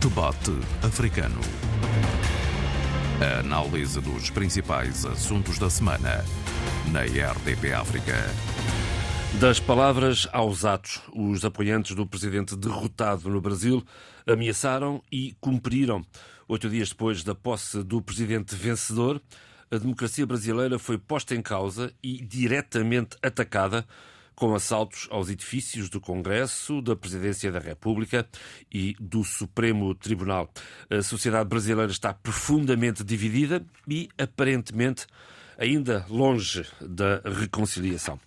Debate Africano. A análise dos principais assuntos da semana na RDP África. Das palavras aos atos, os apoiantes do presidente derrotado no Brasil ameaçaram e cumpriram. Oito dias depois da posse do presidente vencedor, a democracia brasileira foi posta em causa e diretamente atacada com assaltos aos edifícios do Congresso, da Presidência da República e do Supremo Tribunal. A sociedade brasileira está profundamente dividida e, aparentemente, ainda longe da reconciliação.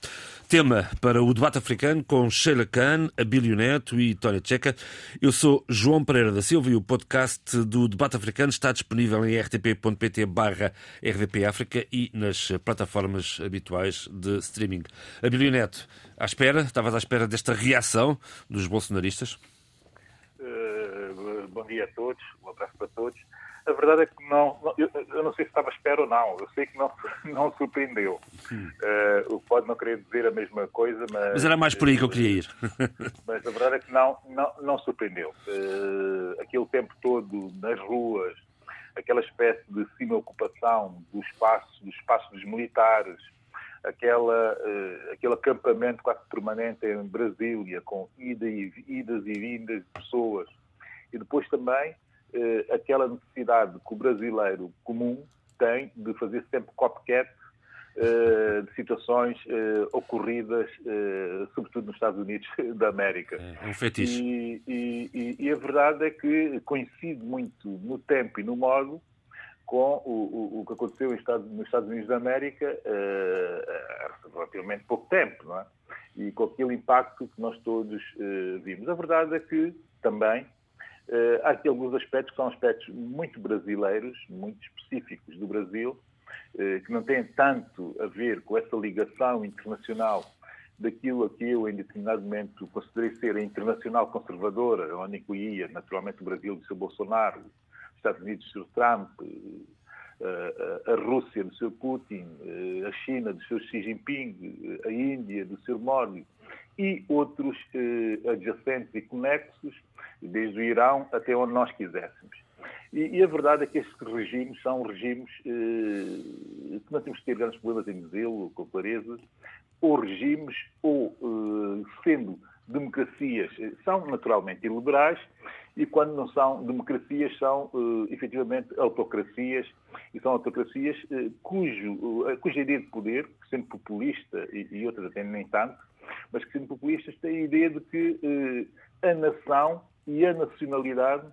Tema para o debate africano com Sheila Khan, Abílio Neto e Tória Checa. Eu sou João Pereira da Silva e o podcast do debate africano está disponível em rtp.pt barra RDP África e nas plataformas habituais de streaming. Abílio Neto, à espera, estavas à espera desta reação dos bolsonaristas? Uh, bom dia a todos, um abraço para todos. A verdade é que não, eu, eu, não sei se estava à espera ou não, eu sei que não, não surpreendeu. Uh, pode não querer dizer a mesma coisa, mas. Mas era mais por aí que eu queria ir. mas a verdade é que não, não, não surpreendeu. Uh, aquele tempo todo nas ruas, aquela espécie de cima-ocupação do espaço, do espaço dos militares, aquela, uh, aquele acampamento quase permanente em Brasília, com ida e, idas e vindas de pessoas, e depois também aquela necessidade que o brasileiro comum tem de fazer sempre copycat eh, de situações eh, ocorridas, sobretudo nos Estados Unidos da América. É um fetiche. E, e, e, a verdade é que coincide muito no tempo e no modo com o, o, o que aconteceu nos Estados Unidos da América há relativamente pouco tempo, não é? E com aquele impacto que nós todos vimos. A verdade é que também há aqui alguns aspectos que são aspectos muito brasileiros, muito específicos do Brasil, uh, que não têm tanto a ver com essa ligação internacional daquilo a que eu, em determinado momento, considerei ser a internacional conservadora, onde incluía, naturalmente, o Brasil do seu Bolsonaro, os Estados Unidos do seu Trump, uh, a Rússia do seu Putin, a China do seu Xi Jinping, a Índia do seu Modi e outros adjacentes e conexos desde o Irão até onde nós quiséssemos. E, e a verdade é que estes regimes são regimes eh, que não temos que ter grandes problemas em dizê-lo, com clareza, ou regimes, ou eh, sendo democracias, eh, são naturalmente iliberais, e quando não são democracias, são eh, efetivamente autocracias, e são autocracias eh, cujo, eh, cuja ideia de poder, sendo populista e, e outras até nem tanto, mas que sendo populistas têm a ideia de que eh, a nação e a nacionalidade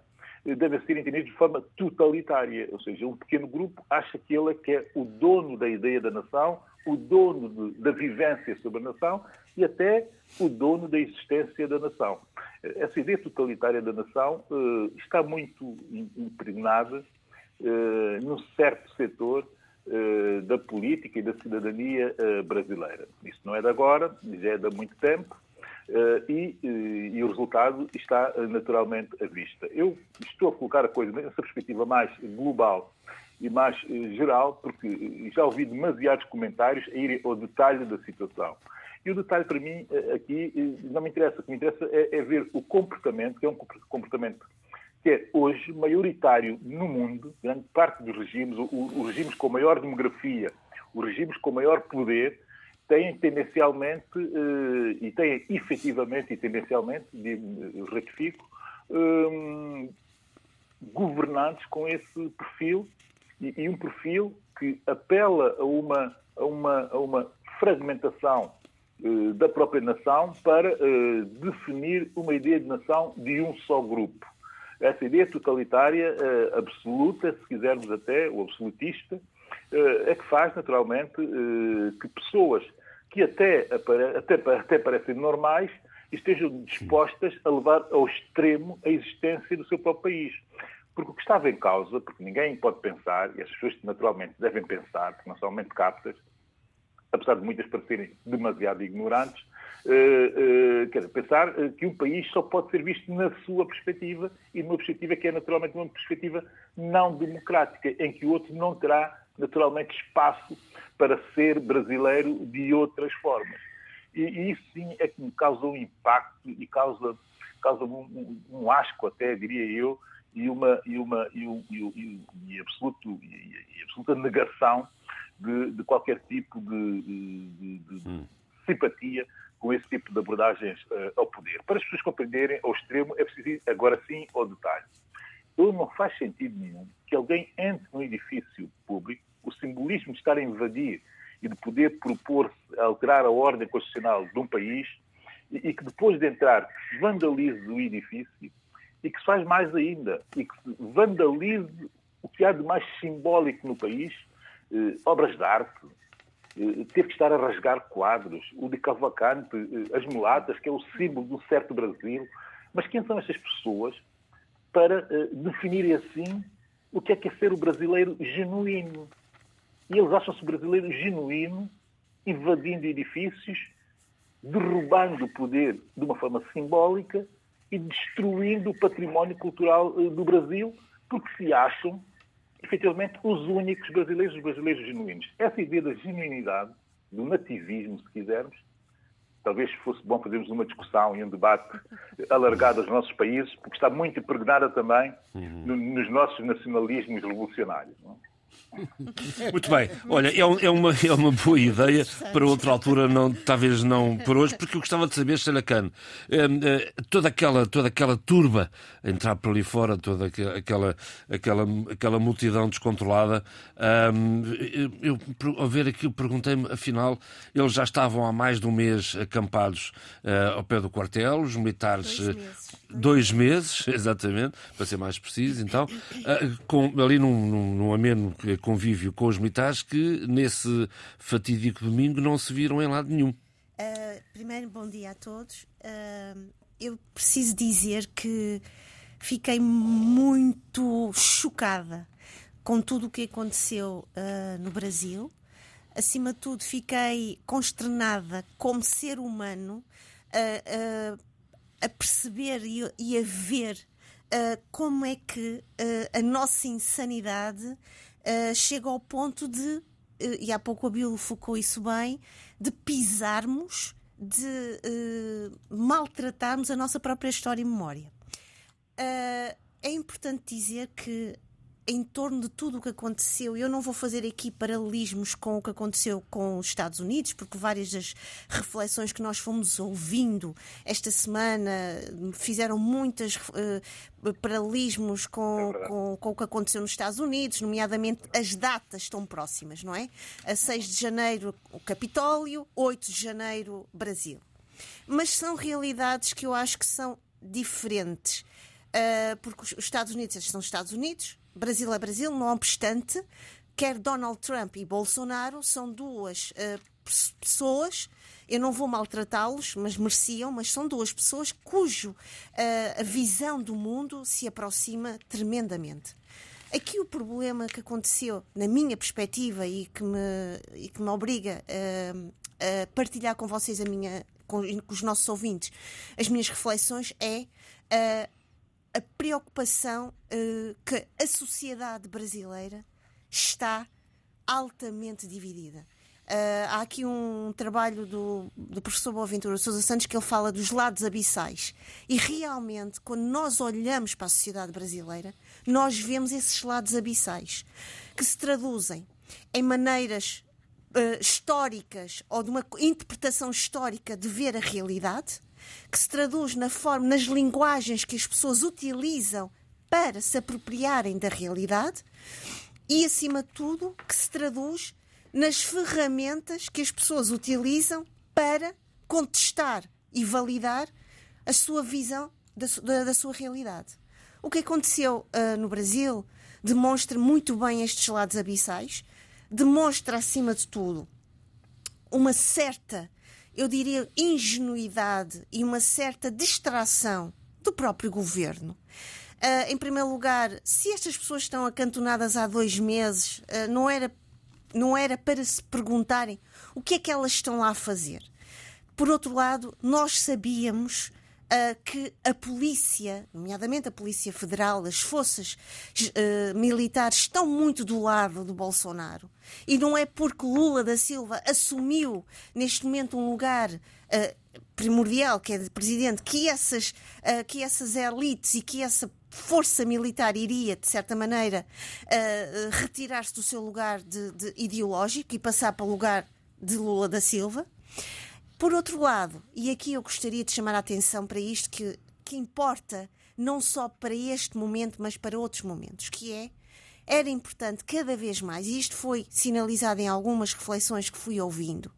eh, devem ser entendidos de forma totalitária, ou seja, um pequeno grupo acha que ele é que é o dono da ideia da nação, o dono de, da vivência sobre a nação e até o dono da existência da nação. Eh, essa ideia totalitária da nação está muito impregnada num certo setor uh, da política e da cidadania brasileira. Isso não é de agora, já é de há muito tempo. Uh, e, e, o resultado está naturalmente à vista. Eu estou a colocar a coisa nessa perspectiva mais global e mais geral, porque já ouvi demasiados comentários a irem ao detalhe da situação. E o detalhe para mim aqui não me interessa. O que me interessa é, é ver o comportamento, que é um comportamento que é hoje maioritário no mundo, grande parte dos regimes, os regimes com maior demografia, os regimes com maior poder, têm tendencialmente, eh, e têm efetivamente e tendencialmente, retifico, eh, governantes com esse perfil e, um perfil que apela a uma, a uma, a uma fragmentação eh, da própria nação para definir uma ideia de nação de um só grupo. Essa ideia totalitária absoluta, se quisermos até, ou absolutista, é que faz, naturalmente, que pessoas que até, até, até parecem normais estejam dispostas a levar ao extremo a existência do seu próprio país. Porque o que estava em causa, porque ninguém pode pensar, e as pessoas naturalmente devem pensar, porque não são mente captas, apesar de muitas parecerem demasiado ignorantes, uh, uh, quer pensar uh, que um país só pode ser visto na sua perspectiva e numa perspectiva que é naturalmente uma perspectiva não democrática, em que o outro não terá naturalmente espaço para ser brasileiro de outras formas. E, e isso sim é que me causa um impacto e causa, causa um, um, um asco até, diria eu, e uma, e uma e, e, e, absoluto, e, absoluta negação de, de qualquer tipo de, de, de simpatia com esse tipo de abordagens uh, ao poder. Para as pessoas compreenderem ao extremo, é preciso ir agora sim ao detalhe. Então, não faz sentido nenhum que alguém entre num edifício público, o simbolismo de estar a invadir e de poder propor-se a alterar a ordem constitucional de um país e, e que depois de entrar vandalize o edifício e que se faz mais ainda e que se vandalize o que há de mais simbólico no país, eh, obras de arte, eh, ter que estar a rasgar quadros, o de Cavalcante, eh, as mulatas, que é o símbolo do certo Brasil. Mas quem são estas pessoas para eh, definirem assim o que é que é ser o brasileiro genuíno? E eles acham-se brasileiro genuíno, invadindo edifícios, derrubando o poder de uma forma simbólica e destruindo o património cultural do Brasil, porque se acham efetivamente, os únicos brasileiros, os brasileiros genuínos. Essa ideia da genuinidade, do nativismo, se quisermos, talvez fosse bom fazermos uma discussão e um debate alargado aos nossos países, porque está muito impregnada também uhum. nos nossos nacionalismos revolucionários. Não? Muito bem. Olha, é, é, uma, é uma boa ideia para outra altura, não, talvez não por hoje, porque eu gostava de saber, Selacan, é, é, toda, aquela, toda aquela turba a entrar por ali fora, toda aquela, aquela, aquela multidão descontrolada, eu, ao ver aquilo, perguntei-me, afinal, eles já estavam há mais de um mês acampados uh, ao pé do quartel, os militares. Dois meses, dois meses exatamente, para ser mais preciso, então, com, ali num, num, num ameno convívio com os militares que nesse fatídico domingo não se viram em lado nenhum. Uh, primeiro, bom dia a todos. Uh, eu preciso dizer que fiquei muito chocada com tudo o que aconteceu uh, no Brasil. Acima de tudo, fiquei consternada como ser humano a perceber e, e a ver como é que a nossa insanidade uh, chega ao ponto de, e há pouco a Bíblia focou isso bem, de pisarmos, de maltratarmos a nossa própria história e memória. é importante dizer que em torno de tudo o que aconteceu. Eu não vou fazer aqui paralelismos com o que aconteceu com os Estados Unidos, porque várias das reflexões que nós fomos ouvindo esta semana fizeram muitas uh, paralelismos com, é com, com, o que aconteceu nos Estados Unidos, nomeadamente as datas estão próximas, não é? A 6 de janeiro, o Capitólio, 8 de janeiro, Brasil. Mas são realidades que eu acho que são diferentes. Uh, porque os Estados Unidos são Estados Unidos, Brasil é Brasil, não obstante, quer Donald Trump e Bolsonaro são duas uh, pessoas, eu não vou maltratá-los, mas mereciam, mas são duas pessoas cujo uh, a visão do mundo se aproxima tremendamente. Aqui o problema que aconteceu, na minha perspectiva, e que me, e que me obriga uh, a partilhar com vocês a minha, com, com, os nossos ouvintes, as minhas reflexões, é uh, a preocupação uh, que a sociedade brasileira está altamente dividida. Uh, há aqui um trabalho do, do professor Boaventura Sousa Santos que ele fala dos lados abissais. E realmente, quando nós olhamos para a sociedade brasileira, nós vemos esses lados abissais que se traduzem em maneiras uh, históricas ou de uma interpretação histórica de ver a realidade que se traduz na forma, nas linguagens que as pessoas utilizam para se apropriarem da realidade e, acima de tudo, que se traduz nas ferramentas que as pessoas utilizam para contestar e validar a sua visão da, da, da sua realidade. O que aconteceu uh, no Brasil demonstra muito bem estes lados abissais, demonstra, acima de tudo, uma certa eu diria, ingenuidade e uma certa distração do próprio governo. Uh, em primeiro lugar, se estas pessoas estão acantonadas há dois meses, uh, não, era, não era para se perguntarem o que é que elas estão lá a fazer. Por outro lado, nós sabíamos uh, que a polícia, nomeadamente a Polícia Federal, as forças uh, militares, estão muito do lado do Bolsonaro. E não é porque Lula da Silva assumiu neste momento um lugar uh, primordial, que é de presidente, que essas, uh, que essas elites e que essa força militar iria, de certa maneira, uh, retirar-se do seu lugar de, de ideológico e passar para o lugar de Lula da Silva. Por outro lado, e aqui eu gostaria de chamar a atenção para isto que, que importa não só para este momento, mas para outros momentos, que é era importante cada vez mais, e isto foi sinalizado em algumas reflexões que fui ouvindo,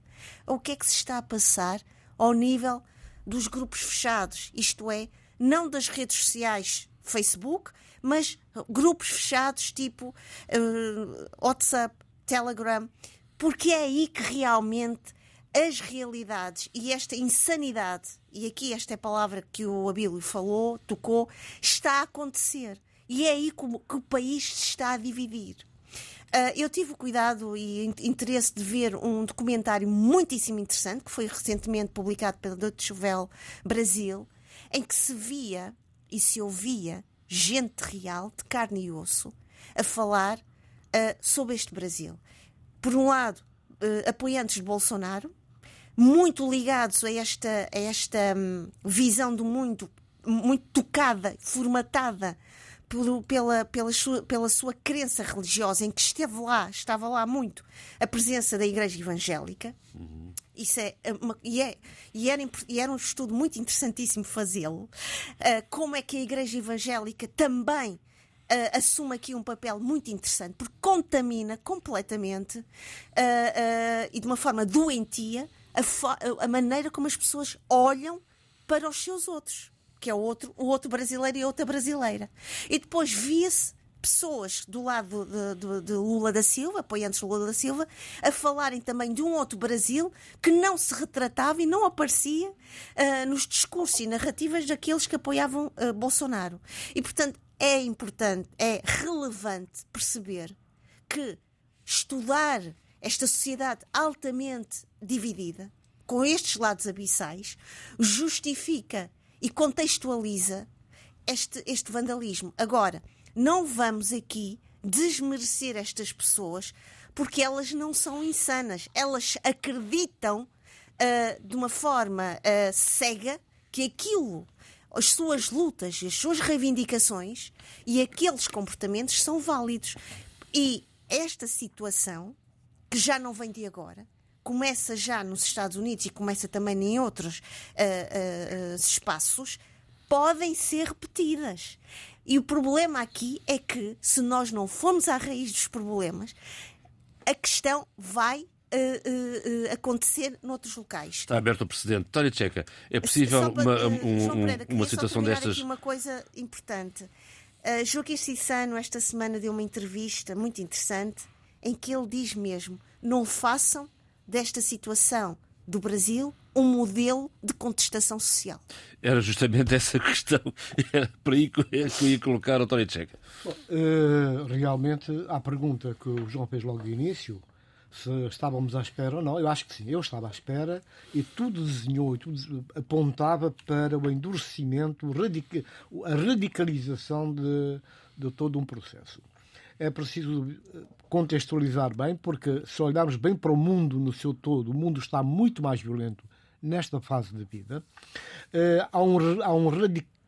o que é que se está a passar ao nível dos grupos fechados, isto é, não das redes sociais Facebook, mas grupos fechados tipo uh, WhatsApp, Telegram, porque é aí que realmente as realidades e esta insanidade, e aqui esta é a palavra que o Abílio falou, tocou, está a acontecer. E é aí que o, que o país se está a dividir. Uh, eu tive o cuidado e interesse de ver um documentário muitíssimo interessante, que foi recentemente publicado pela Deutsche Welle Brasil, em que se via e se ouvia gente real, de carne e osso, a falar uh, sobre este Brasil. Por um lado, uh, apoiantes de Bolsonaro, muito ligados a esta, a esta um, visão do mundo muito tocada, formatada pelo, pela, pela, sua, pela sua crença religiosa, em que esteve lá, estava lá muito, a presença da Igreja Evangélica. Uhum. Isso é, uma, e, é, e, era, e era um estudo muito interessantíssimo fazê-lo. Uh, como é que a Igreja Evangélica também uh, assume aqui um papel muito interessante, porque contamina completamente uh, e de uma forma doentia a, a maneira como as pessoas olham para os seus outros que é o outro, o outro brasileiro e a outra brasileira. E depois via-se pessoas do lado de, de, de, Lula da Silva, apoiantes de Lula da Silva, a falarem também de um outro Brasil que não se retratava e não aparecia uh, nos discursos e narrativas daqueles que apoiavam uh, Bolsonaro. E, portanto, é importante, é relevante perceber que estudar esta sociedade altamente dividida, com estes lados abissais, justifica e contextualiza este, este vandalismo. Agora, não vamos aqui desmerecer estas pessoas porque elas não são insanas. Elas acreditam uh, de uma forma uh, cega que aquilo, as suas lutas, as suas reivindicações e aqueles comportamentos são válidos. E esta situação, que já não vem de agora, começa já nos Estados Unidos e começa também em outros uh, uh, espaços, podem ser repetidas. E o problema aqui é que, se nós não formos à raiz dos problemas, a questão vai Uh, uh, uh, acontecer noutros locais. Está aberto o precedente. Tória Tcheca, é possível para, uma, um, Pereira, uma situação destas. Aqui uma coisa importante. Joaquim Cissano, esta semana, deu uma entrevista muito interessante em que ele diz mesmo: não façam desta situação do Brasil um modelo de contestação social? Era justamente essa questão. Era por aí que eu ia colocar o Tony Tcheca. Uh, realmente, a pergunta que o João fez logo de início, se estávamos à espera ou não, eu acho que sim, eu estava à espera e tudo desenhou e tudo apontava para o endurecimento, a radicalização de, de todo um processo é preciso eh, contextualizar bem, porque se olharmos bem para o mundo no seu todo, o mundo está muito mais violento nesta fase da vida. Eh, há, um, há, um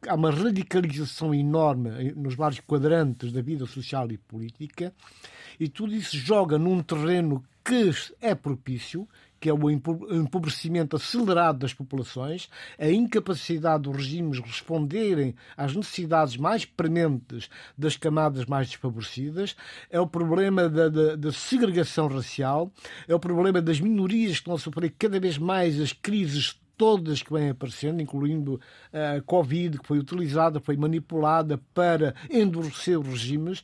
há uma radicalização enorme nos vários quadrantes da vida social e política, e tudo isso joga num terreno que é propício, que é o empobrecimento acelerado das populações, a incapacidade dos regimes responderem às necessidades mais prementes das camadas mais desfavorecidas, é o problema da, da, da segregação racial, é o problema das minorias que estão a sofrer cada vez mais as crises todas que vêm aparecendo, incluindo a Covid, que foi utilizada, foi manipulada para endurecer os regimes,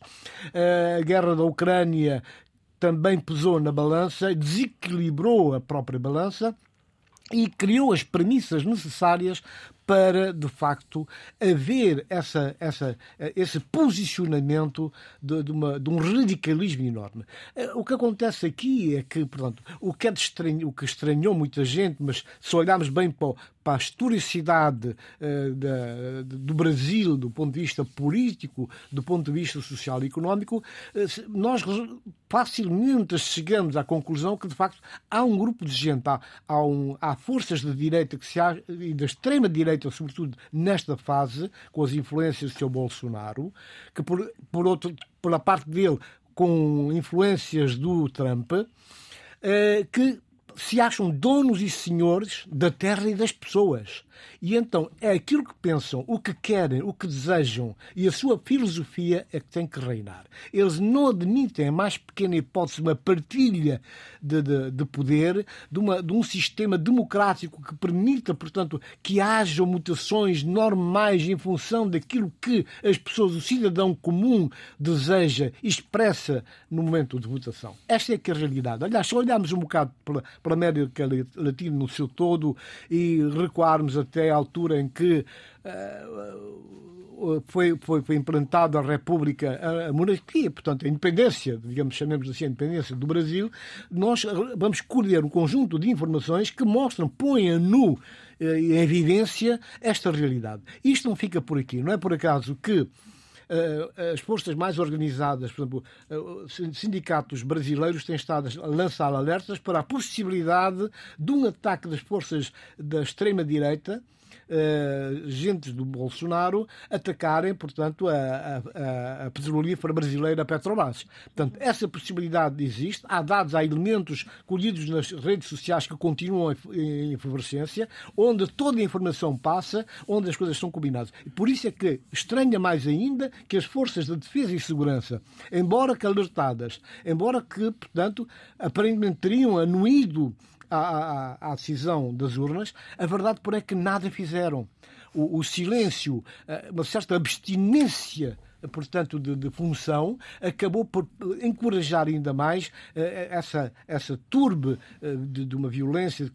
a guerra da Ucrânia, também pesou na balança, desequilibrou a própria balança e criou as premissas necessárias para, de facto, haver essa, essa, esse posicionamento de, de, uma, de um radicalismo enorme. Eh, o que acontece aqui é que, portanto, o que, é estranho, o que estranhou muita gente, mas se olharmos bem para, para a historicidade uh, da, do Brasil, do ponto de vista político, do ponto de vista social e económico, uh, nós facilmente chegamos à conclusão que, de facto, há um grupo de gente, há, há, um, há forças da direita que se há, e da extrema-direita, sobretudo nesta fase, com as influências do seu Bolsonaro, que, por, por, outro, por a parte dele, com influências do Trump, eh, que se acham donos e senhores da terra e das pessoas. E então é aquilo que pensam, o que querem, o que desejam e a sua filosofia é que tem que reinar. Eles não admitem a mais pequena hipótese uma partilha de, de, de poder, de, uma, de um sistema democrático que permita, portanto, que haja mutações normais em função daquilo que as pessoas, o cidadão comum, deseja expressa no momento de votação. Esta é que é a realidade. Aliás, se olharmos um bocado pela, pela América Latina no seu todo e recuarmos até à altura em que uh, foi, foi, foi implantada a República, a, a, monarquia, portanto, a independência, digamos, chamemos assim, a independência do Brasil, nós vamos colher um conjunto de informações que mostram, põem a nu eh, em evidência esta realidade. Isto não fica por aqui. Não é por acaso que eh, as forças mais organizadas, por exemplo, sindicatos brasileiros têm estado a lançar alertas para a possibilidade de um ataque das forças da extrema-direita uh, gentes do Bolsonaro atacarem, portanto, a, a, a petrolífera brasileira Petrobras. Portanto, essa possibilidade existe. Há dados, há elementos colhidos nas redes sociais que continuam em efervescência, onde toda a informação passa, onde as coisas são combinadas. E por isso é que estranha mais ainda que as forças de defesa e segurança, embora que alertadas, embora que, portanto, aparentemente teriam anuído à, à, à decisão das urnas, a verdade por é que nada fizeram. O, o silêncio, eh, uma certa abstinência portanto, de, de, função, acabou por encorajar ainda mais essa, essa turbe de, de, uma violência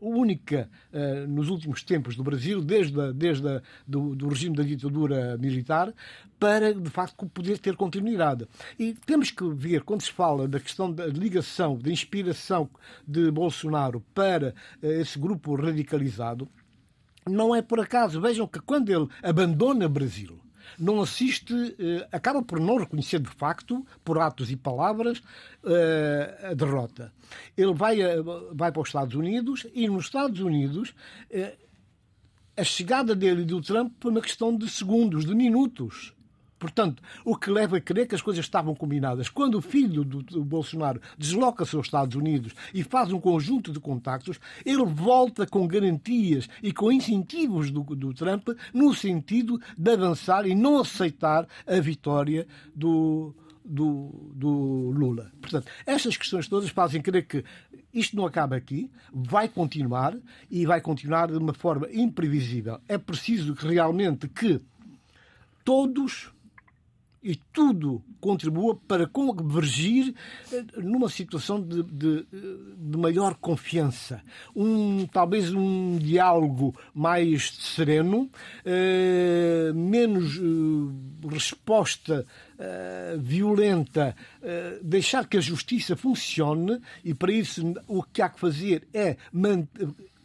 única uh, nos últimos tempos do Brasil, desde, a, desde a, do, do, regime da ditadura militar, para, de facto, poder ter continuidade. E temos que ver, quando se fala da questão da ligação, da inspiração de Bolsonaro para uh, esse grupo radicalizado, não é por acaso. Vejam que quando ele abandona o Brasil, não assiste, eh, acaba por não reconhecer de facto, por atos e palavras, eh, a derrota. Ele vai, vai para os Estados Unidos e nos Estados Unidos eh, a chegada dele e do Trump foi uma questão de segundos, de minutos. Portanto, o que leva a crer que as coisas estavam combinadas. Quando o filho do, do Bolsonaro desloca-se aos Estados Unidos e faz um conjunto de contactos, ele volta com garantias e com incentivos do, do Trump no sentido de avançar e não aceitar a vitória do, do, do, Lula. Portanto, estas questões todas fazem crer que isto não acaba aqui, vai continuar e vai continuar de uma forma imprevisível. É preciso que realmente que todos e tudo contribua para convergir eh, numa situação de, de, de, maior confiança. Um, talvez um diálogo mais sereno, eh, menos eh, resposta eh, violenta, eh, deixar que a justiça funcione e para isso o que há que fazer é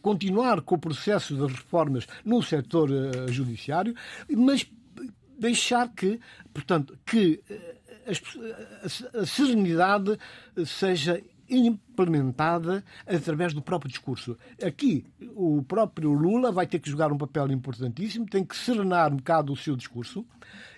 continuar com o processo de reformas no setor judiciário, mas deixar que, portanto, que eh, a, a serenidade seja implementada através do próprio discurso. Aqui, o próprio Lula vai ter que jogar um papel importantíssimo, tem que serenar um bocado o seu discurso,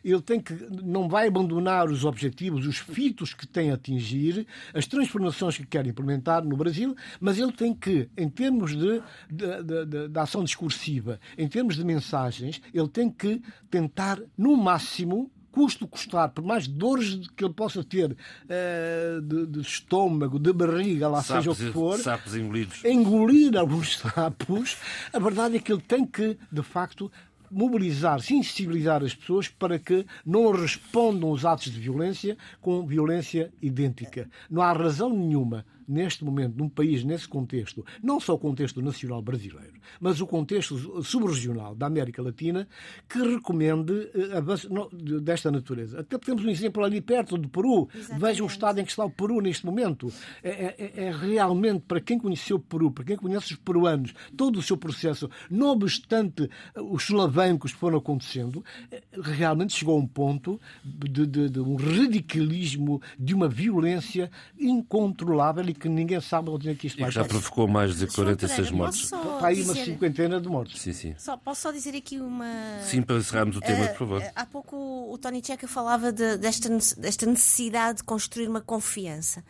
ele tem que, não vai abandonar os objetivos, os fitos que tem a atingir, as transformações que quer implementar no Brasil, mas ele tem que, em termos de, de, de, de, ação discursiva, em termos de mensagens, ele tem que tentar, no máximo, custo custar, por mais dores que ele possa ter uh, de, de, estômago, de barriga, lá sapos, seja o que for, sapos engolidos. engolir alguns sapos, a verdade é que ele tem que, de facto, mobilizar, sensibilizar as pessoas para que não respondam aos atos de violência com violência idêntica. Não há razão nenhuma neste momento, num país nesse contexto, não só o contexto nacional brasileiro, mas o contexto subregional da América Latina, que recomende eh, avanços desta natureza. Até temos um exemplo ali perto do Peru. Exatamente. Veja o estado em que está o Peru neste momento. É, é, é, é realmente, para quem conheceu o Peru, para quem conhece os peruanos, todo o seu processo, não obstante os solavancos que foram acontecendo, eh, realmente chegou a um ponto de, de, de um radicalismo, de uma violência incontrolável e que ninguém sabe onde é que isto vai. já provocou mais de 46 mortes. Está aí uma cinquentena de mortes. Sim, sim. Só, posso só dizer aqui uma. Sim, para encerrarmos o tema, uh, por favor. Há pouco o Tony Checa falava de, desta, desta necessidade de construir uma confiança.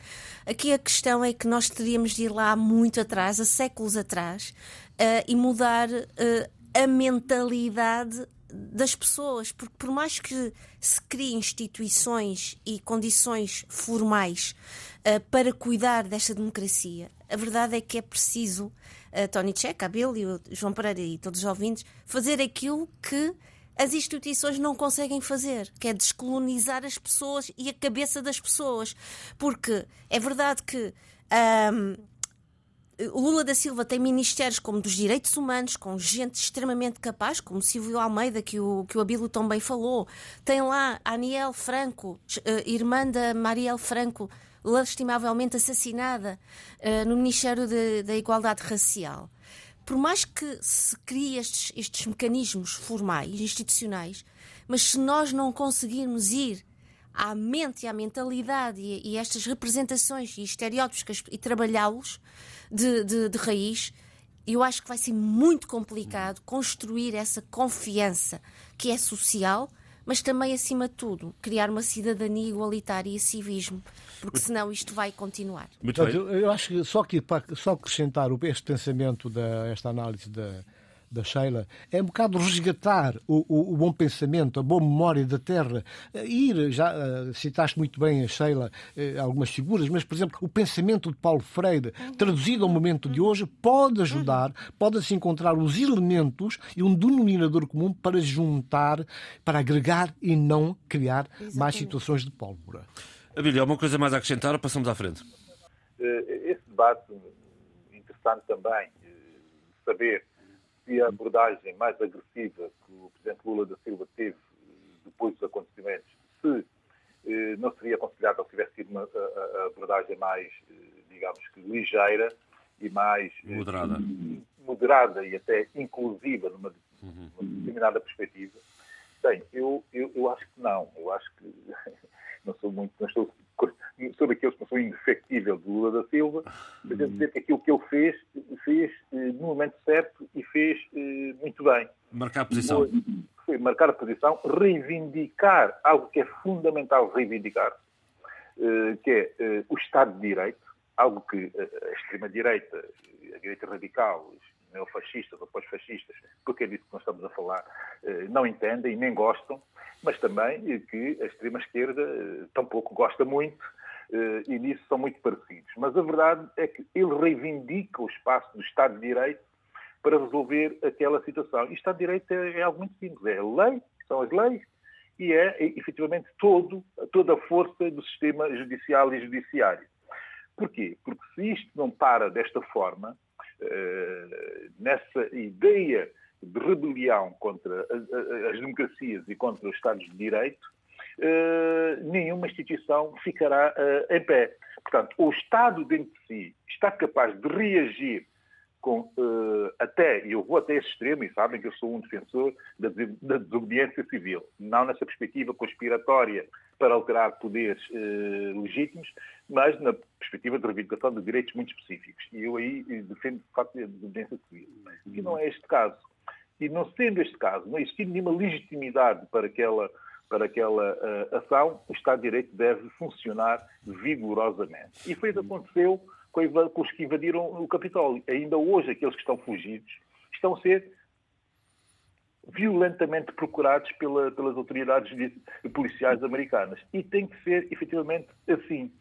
Aqui a questão é que nós teríamos de ir lá muito atrás, há séculos atrás, uh, e mudar uh, a mentalidade das pessoas, porque por mais que se criem instituições e condições formais uh, para cuidar desta democracia, a verdade é que é preciso, uh, Tony Checa, Abel e João Pereira e todos os ouvintes, fazer aquilo que as instituições não conseguem fazer, que é descolonizar as pessoas e a cabeça das pessoas. Porque é verdade que. Lula da Silva tem ministérios como dos direitos humanos, com gente extremamente capaz, como Silvio Almeida, que o, que o Abilo também falou. Tem lá Aniel Franco, eh, irmã da Marielle Franco, lastimavelmente assassinada uh, no Ministério de, da Igualdade Racial. Por mais que se criem estes, estes mecanismos formais, institucionais, mas se nós não conseguirmos ir à mente e à mentalidade e, e estas representações e estereótipos e trabalhá-los, de, de, de raiz, eu acho que vai ser muito complicado construir essa confiança que é social, mas também, acima de tudo, criar uma cidadania igualitária e civismo, porque senão isto vai continuar. Muito bem. Eu acho que só, que, só acrescentar este pensamento, da, esta análise da, da Sheila, é um bocado resgatar o, o, o, bom pensamento, a boa memória da terra. Eh, ir, já uh, citaste muito bem a Sheila, uh, algumas figuras, mas, por exemplo, o pensamento de Paulo Freire, traduzido ao momento de hoje, pode ajudar, pode-se encontrar os elementos e um denominador comum para juntar, para agregar e não criar Exatamente. mais situações de pólvora. Abílio, alguma coisa mais a acrescentar ou passamos à frente? Esse debate interessante também, saber se a abordagem mais agressiva que o Presidente Lula da Silva teve depois dos acontecimentos, se eh, não seria aconselhável se tivesse sido uma a, a abordagem mais, eh, digamos que ligeira e mais eh, moderada, moderada e até inclusiva numa, uhum. numa determinada perspectiva. Bem, eu, eu, eu acho que não. Eu acho que não sou muito, não estou sou daqueles que sou indefectível de Lula da Silva, mas é dizer que aquilo que ele fez, fez eh, no momento certo e fez eh, muito bem. Marcar a posição. Foi marcar a posição, reivindicar algo que é fundamental reivindicar, eh, que é o Estado de Direito, algo que a extrema-direita, a direita radical, neofascistas ou pós-fascistas, porque é disso que nós estamos a falar, não entendem e nem gostam, mas também que a extrema-esquerda tampouco gosta muito eh, e nisso são muito parecidos. Mas a verdade é que ele reivindica o espaço do Estado de Direito para resolver aquela situação. E Estado de Direito é, é algo muito simples. É a lei, são as leis, e é, efetivamente todo, toda a força do sistema judicial e judiciário. Porquê? Porque se isto não para desta forma, nessa ideia de rebelião contra as, as democracias e contra os Estados de Direito, eh, nenhuma instituição ficará uh, em pé. Portanto, o Estado dentro de si está capaz de reagir com uh, até, eu vou até esse extremo, e sabem que eu sou um defensor da, da desobediência civil, não nessa perspectiva conspiratória para alterar poderes uh, legítimos, mas na perspectiva de reivindicação de direitos muito específicos. E eu aí defendo, de facto, a desobediência civil. E não é este caso. E não sendo este caso, não existindo nenhuma legitimidade para aquela para aquela uh, ação, o Estado de Direito deve funcionar vigorosamente. E foi isso que aconteceu com os que invadiram o Capitólio. Ainda hoje, aqueles que estão fugidos estão a ser violentamente procurados pela, pelas autoridades policiais americanas. E tem que ser, efetivamente, assim.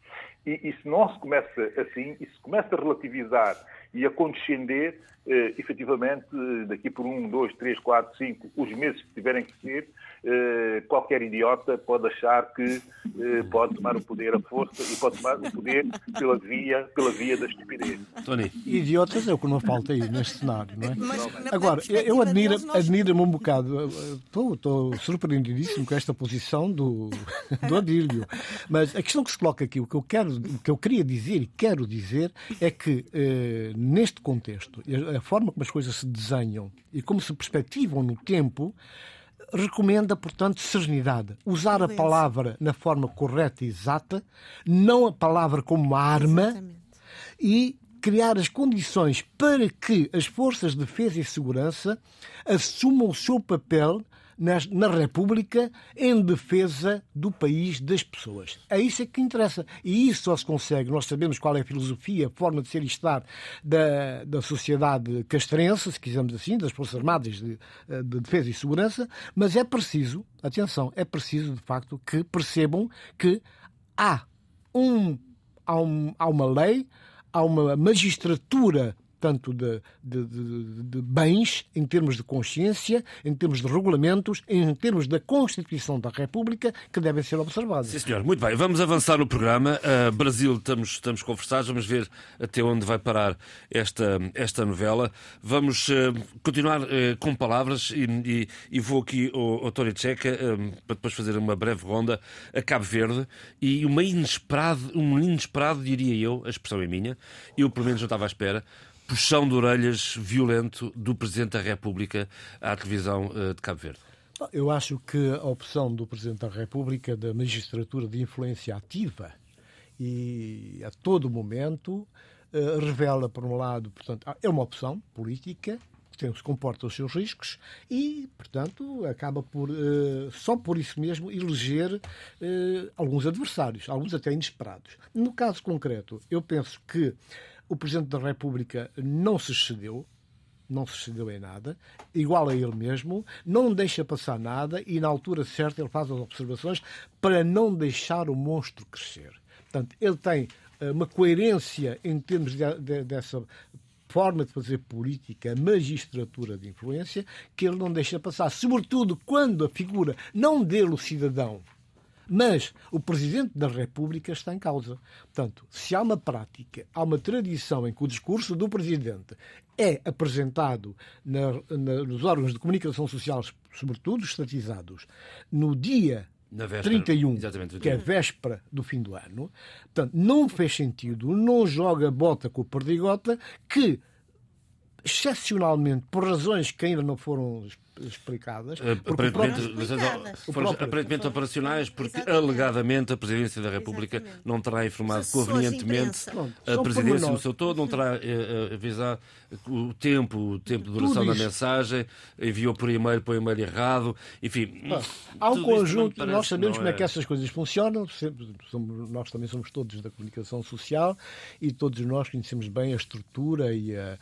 E, e se não se começa assim, e se começa a relativizar e a condescender eh, efetivamente, daqui por um, dois, três, quatro, cinco, os meses que tiverem que ser, eh, qualquer idiota pode achar que eh, pode tomar o poder à força e pode tomar o poder pela via, pela via da estupidez. Tony. Idiotas é o que não falta aí neste cenário, não é? Mas, Agora, eu admiro, admiro-me um bocado, estou, estou surpreendidíssimo com esta posição do, do Adílio, mas a questão que se coloca aqui, o que eu, quero, o que eu queria dizer e quero dizer é que neste contexto, a forma como as coisas se desenham e como se perspectivam no tempo, recomenda, portanto, serenidade. Usar a palavra na forma correta e exata, não a palavra como arma Exatamente. e criar as condições para que as forças de defesa e segurança assumam o seu papel na, República em defesa do país, das pessoas. É isso que interessa. E isso só se consegue. Nós sabemos qual é a filosofia, a forma de ser e estar da, da sociedade castrense, se quisermos assim, das Forças Armadas de, de Defesa e Segurança, mas é preciso, atenção, é preciso de facto que percebam que há, um, há, um, há uma lei, há uma magistratura tanto de, de, de, de, bens, em termos de consciência, em termos de regulamentos, em termos da Constituição da República, que devem ser observados. Sim, senhor. Muito bem. Vamos avançar no programa. Uh, Brasil, estamos, estamos conversados, vamos ver até onde vai parar esta, esta novela. Vamos uh, continuar uh, com palavras e, e, e, vou aqui ao, ao Tony Checa para depois fazer uma breve ronda a Cabo Verde e uma inesperado, um inesperado, diria eu, a expressão é minha, eu pelo menos não estava à espera, puxão de orelhas violento do Presidente da República à televisão eh, de Cabo Verde? Eu acho que a opção do Presidente da República da magistratura de influência ativa e a todo momento eh, revela, por um lado, portanto, é uma opção política que comporta os seus riscos e, portanto, acaba por, uh, só por isso mesmo, eleger alguns adversários, alguns até inesperados. No caso concreto, eu penso que o Presidente da República não se excedeu, não se excedeu em nada, igual a ele mesmo, não deixa passar nada e, na altura certa, ele faz as observações para não deixar o monstro crescer. Portanto, ele tem eh, uma coerência em termos de, de, dessa forma de fazer política, magistratura de influência, que ele não deixa passar. Sobretudo quando a figura, não dele o cidadão, mas o Presidente da República está em causa. Portanto, se há uma prática, há uma tradição em que o discurso do Presidente é apresentado na, na, nos órgãos de comunicação social, sobretudo estatizados, no dia véspera, 31, que é a véspera do fim do ano, portanto, não fez sentido, não joga bota com o perdigota, que excepcionalmente, por razões que ainda não foram explicadas. Aparentemente, próprio... foram aparentemente operacionais, porque Exatamente. alegadamente a Presidência da República Exatamente. não terá informado convenientemente a Presidência no seu todo, não terá uh, avisado o tempo, o tempo de duração da mensagem, enviou por e-mail para o e-mail errado, enfim. há um conjunto, nós sabemos como é... é que essas coisas funcionam, somos, nós também somos todos da comunicação social e todos nós conhecemos bem a estrutura e a,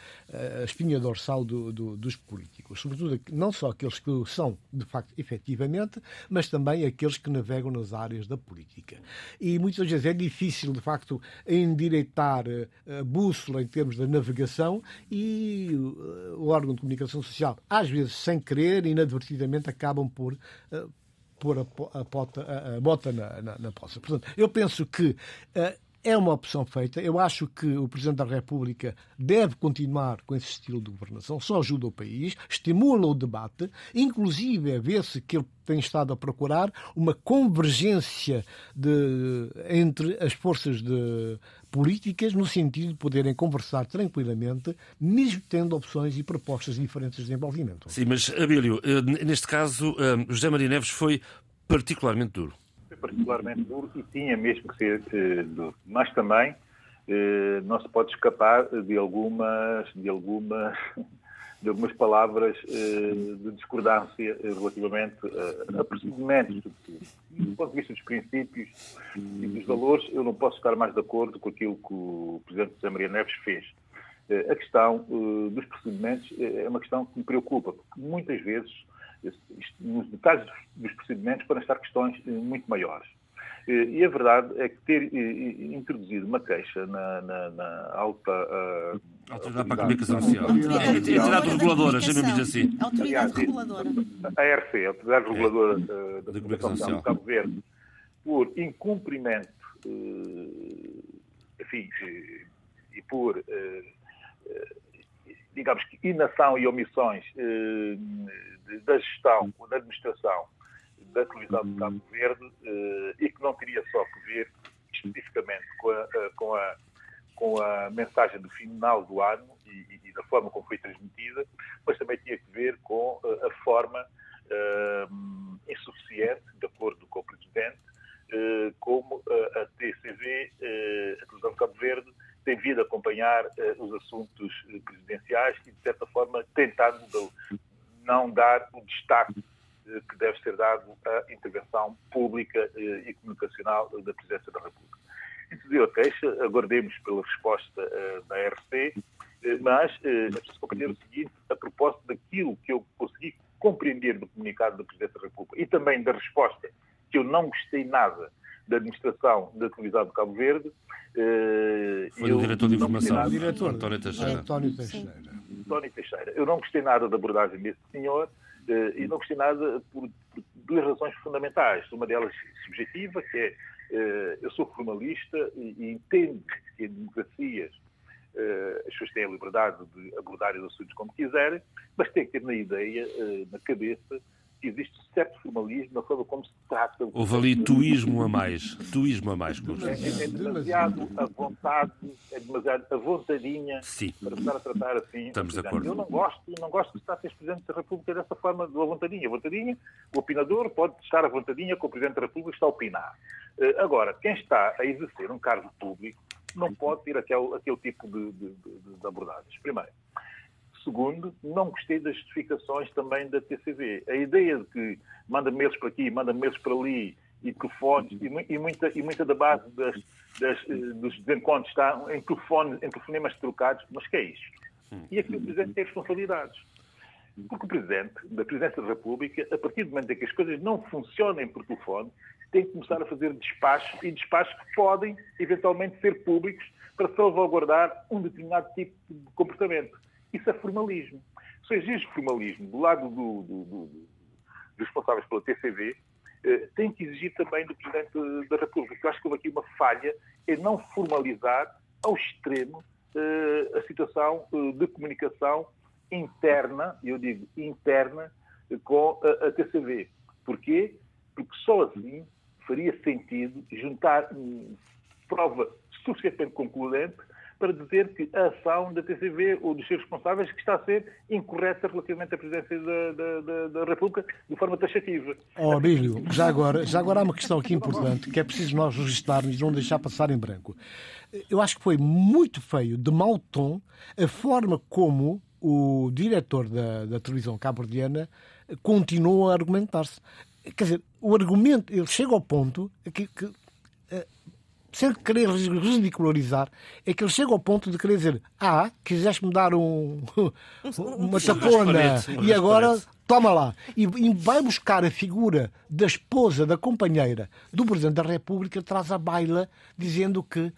a espinha dorsal do, do, dos políticos, sobretudo não só aqueles que são, de facto, efetivamente, mas também aqueles que navegam nas áreas da política. E muitas vezes é difícil, de facto, endireitar eh, a bússola em termos da navegação e eh, o órgão de comunicação social, às vezes sem querer, inadvertidamente, acabam por uh, pôr a, a, a bota na, na, na poça. Portanto, eu penso que uh, é uma opção feita. Eu acho que o Presidente da República deve continuar com esse estilo de governação, só ajuda o país, estimula o debate, inclusive vê-se que ele tem estado a procurar uma convergência de, entre as forças de, políticas no sentido de poderem conversar tranquilamente, mesmo tendo opções e propostas diferentes de desenvolvimento. Sim, mas, Abílio, eh, neste caso, eh, José Maria Neves foi particularmente duro particularmente duro e tinha mesmo que ser eh, duro. Mas também eh, não se pode escapar de algumas, de algumas, de algumas palavras eh, de discordância relativamente a, a procedimentos. Do ponto de vista dos princípios e dos valores, eu não posso estar mais de acordo com aquilo que o Presidente José Maria Neves fez. A questão dos procedimentos é uma questão que me preocupa, porque muitas vezes nos detalhes dos procedimentos podem estar questões eh, muito maiores. E a verdade é que ter introduzido uma queixa na, na, na alta. Uh, Autoridade para a Comunicação Social. Entidade reguladora, chamemos assim. Autoridade reguladora. A ARC, a Autoridade Reguladora uh, da Comunicação Social de Cabo Verde, por incumprimento, uh, enfim, e por, digamos que, inação e omissões da gestão, da administração da televisão de Cabo Verde eh, e que não teria só que ver especificamente com a, eh, com a, com a mensagem do final do ano e, e, da forma como foi transmitida, mas também tinha que ver com eh, a forma insuficiente, de acordo com o Presidente, como a TCV, a televisão de Cabo Verde, tem vindo a acompanhar os assuntos presidenciais e, de certa forma, tentando destaque eh, que deve ser dado à intervenção pública eh, e comunicacional da Presidência da República. Introduziu a queixa, aguardemos pela resposta eh, da RC, mas é preciso compreender o seguinte, a propósito daquilo que eu consegui compreender do comunicado da Presidência da República e também da resposta, que eu não gostei nada da administração da televisão de Cabo Verde. Foi o diretor de informação, diretor, António Teixeira. António Teixeira. António Teixeira. Eu não gostei nada da abordagem desse senhor e não gostei nada por, por, duas razões fundamentais. Uma delas subjetiva, que é eh, eu sou formalista e, entendo que em democracias eh, as pessoas têm a liberdade de abordar os assuntos como quiserem, mas têm que ter na ideia, na cabeça, existe certo formalismo na forma como se trata. Houve ali tuísmo a mais. Tuísmo a mais. É, é, demasiado a vontade, é demasiado a vontadinha Sim. para estar a tratar assim. Estamos de acordo. Eu não gosto, não gosto de estar a ser Presidente da República dessa forma, de vontadinha. A vontadinha, o opinador pode estar a vontadinha com o Presidente da República está a opinar. Eh, agora, quem está a exercer um cargo público não pode ter aquele, aquele tipo de, de, de, de abordagens. Primeiro. Segundo, não gostei das justificações também da TCV. A ideia de que manda mails para aqui, manda mails para ali, e telefones, e, muita, e muita da base das, das, eh, dos desencontros está em, telefone, em telefonemas trocados, mas que é isto? E aqui o Presidente tem responsabilidades. Porque o Presidente da Presidência da República, a partir do momento em que as coisas não funcionem por telefone, tem que começar a fazer despachos e despachos que podem, eventualmente, ser públicos para salvaguardar um determinado tipo de comportamento. Isso é formalismo. Se existe formalismo do lado do, do, do, dos responsáveis pela TCV, eh, tem que exigir também do Presidente da República. Eu acho que houve aqui uma falha em não formalizar ao extremo eh, a situação eh, de comunicação interna, eu digo interna, com a, a TCV. Porquê? Porque só assim faria sentido juntar hum, prova suficientemente concludente para dizer que a ação da TCV ou dos seus responsáveis que está a ser incorreta relativamente à presidência da, da, da, da República de forma taxativa. Oh, Abílio, já agora, já agora há uma questão aqui importante que é preciso nós registarmos e não deixar passar em branco. Eu acho que foi muito feio, de mau tom, a forma como o diretor da, da televisão cabo-verdiana continuou a argumentar-se. Quer dizer, o argumento, ele chega ao ponto que, que sem querer ridicularizar, é que ele chega ao ponto de querer dizer: Ah, quiseste-me dar um, uma tapona e agora toma lá. E, e, vai buscar a figura da esposa, da companheira do Presidente da República, traz a baila, dizendo que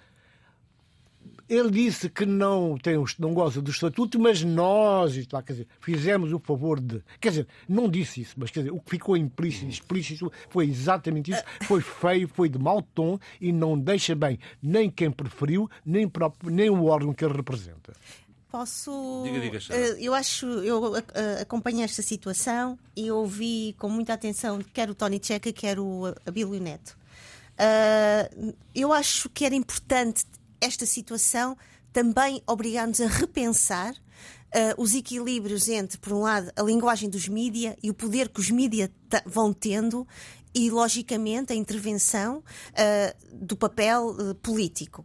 ele disse que não, tem, não goza do estatuto, mas nós quer dizer, fizemos o favor de. Quer dizer, não disse isso, mas quer dizer, o que ficou implícito, explícito foi exatamente isso. Foi feio, foi de mau tom e não deixa bem nem quem preferiu, nem, próprio, nem o órgão que ele representa. Posso. Diga, diga, uh, eu acho, eu uh, acompanhei esta situação e ouvi com muita atenção quer o Tony Checa, quer o Abílio Neto. Uh, eu acho que era importante esta situação também obrigar-nos a repensar Uh, os equilíbrios entre, por um lado, a linguagem dos mídia e o poder que os mídia vão tendo e, logicamente, a intervenção uh, do papel uh, político.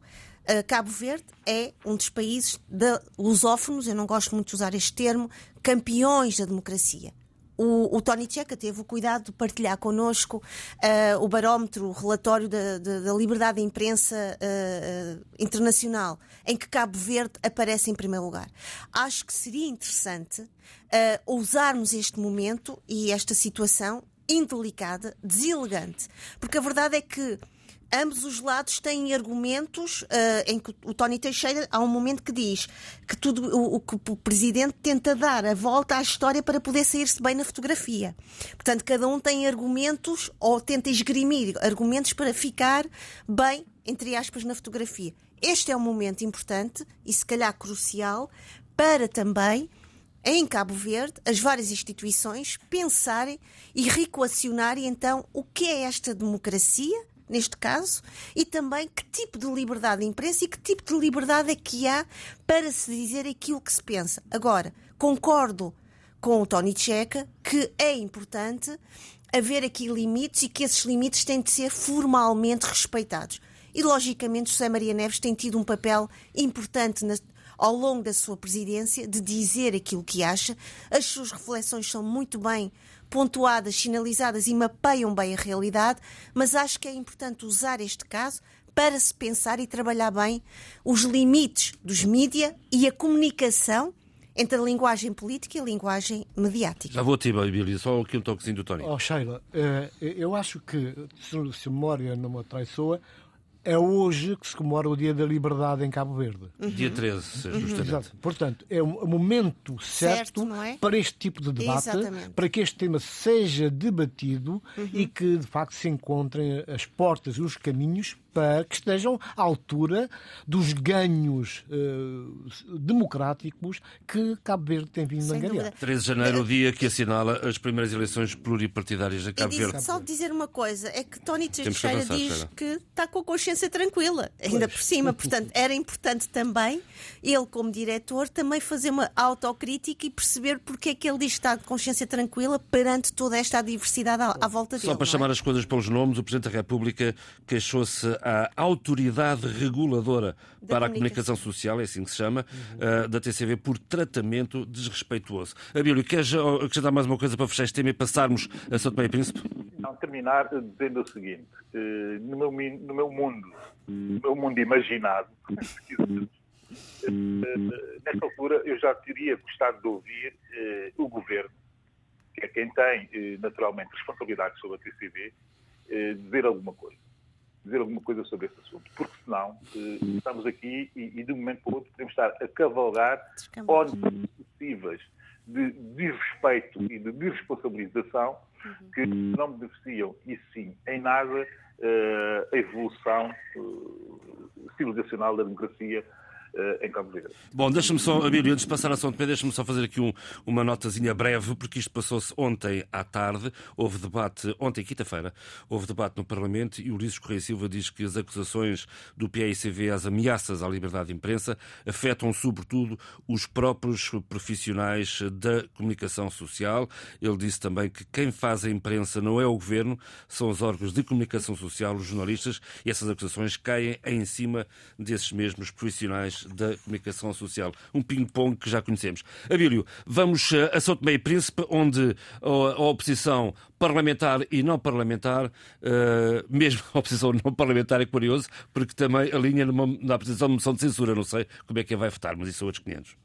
Cabo Verde é um dos países de lusófonos, eu não gosto muito de usar este termo, campeões da democracia. O, o, Tony Checa teve o cuidado de partilhar connosco uh, o barómetro, o relatório da, da, da liberdade de imprensa uh, uh, internacional, em que Cabo Verde aparece em primeiro lugar. Acho que seria interessante usarmos este momento e esta situação indelicada, deselegante, porque a verdade é que ambos os lados têm argumentos uh, em que o Tony Teixeira há um momento que diz que tudo o, o, que o presidente tenta dar a volta à história para poder sair-se bem na fotografia. Portanto, cada um tem argumentos ou tenta esgrimir argumentos para ficar bem, entre aspas, na fotografia. Este é um momento importante e se calhar crucial para também em Cabo Verde, as várias instituições pensarem e reequacionarem então o que é esta democracia, neste caso, e também que tipo de liberdade de imprensa e que tipo de liberdade é que há para se dizer aquilo que se pensa. Agora, concordo com o Tony Checa que é importante haver aqui limites e que esses limites têm de ser formalmente respeitados. E, logicamente, José Maria Neves tem tido um papel importante na, ao longo da sua presidência de dizer aquilo que acha. As suas reflexões são muito bem pontuadas, sinalizadas e mapeiam bem a realidade, mas acho que é importante usar este caso para se pensar e trabalhar bem os limites dos mídia e a comunicação entre a linguagem política e a linguagem mediática. Já vou a ti, Bíblia, só aqui um toquezinho do Tony. Oh, Sheila, eh, eu acho que, se a memória não me traiçoa, é hoje que se comemora o Dia da Liberdade em Cabo Verde. Uhum. Dia 13, justamente. Exato. Portanto, é o momento certo, certo é? para este tipo de debate, Exatamente. para que este tema seja debatido uhum. e que, de facto, se encontrem as portas e os caminhos para que estejam à altura dos ganhos uh, democráticos que Cabo Verde tem vindo a ganhar. 13 de janeiro, o dia que assinala as primeiras eleições pluripartidárias de Cabo Verde. Só dizer uma coisa, é que Tony Teixeira diz que está com a consciência tranquila, ainda pois. por cima. Portanto, era importante também, ele como diretor, também fazer uma autocrítica e perceber porque é que ele diz que está de consciência tranquila perante toda esta diversidade à, à volta dele. Só para é? chamar as coisas pelos nomes, o Presidente da República queixou-se a autoridade reguladora da para a comunicação social, é assim que se chama, uhum. uh, da TCV, por tratamento desrespeituoso. Abílio, queres acrescentar mais uma coisa para fechar este tema e passarmos a São Tomé e Príncipe? Não, terminar dizendo o seguinte, uh, no, meu, no meu mundo, no meu mundo imaginado, uh, nesta altura eu já teria gostado de ouvir o Governo, que é quem tem naturalmente responsabilidade sobre a TCV, dizer alguma coisa dizer alguma coisa sobre esse assunto, porque senão eh, estamos aqui e, e, de um momento para o outro podemos estar a cavalgar ondas sucessivas de desrespeito e de desresponsabilização uhum. que não beneficiam, e sim, em nada, uh, a evolução uh, civilizacional da democracia em Cabo Verde. Bom, deixa-me só, Abílio, antes de passar a São Tomé, deixa-me só fazer aqui um, uma notazinha breve, porque isto passou-se ontem à tarde, houve debate, ontem, quinta-feira, houve debate no Parlamento e Ulisses Correia Silva diz que as acusações do PICV às ameaças à liberdade de imprensa afetam sobretudo os próprios profissionais da comunicação social. Ele disse também que quem faz a imprensa não é o governo, são os órgãos de comunicação social, os jornalistas, e essas acusações caem em cima desses mesmos profissionais da comunicação social. Um ping-pong que já conhecemos. Abílio, vamos eh, a São Tomé e Príncipe, onde a oposição parlamentar e não parlamentar, eh, mesmo a oposição não parlamentar é curioso, porque também alinha numa, na apresentação de moção de censura. Não sei como é que vai votar, mas isso são outros 500.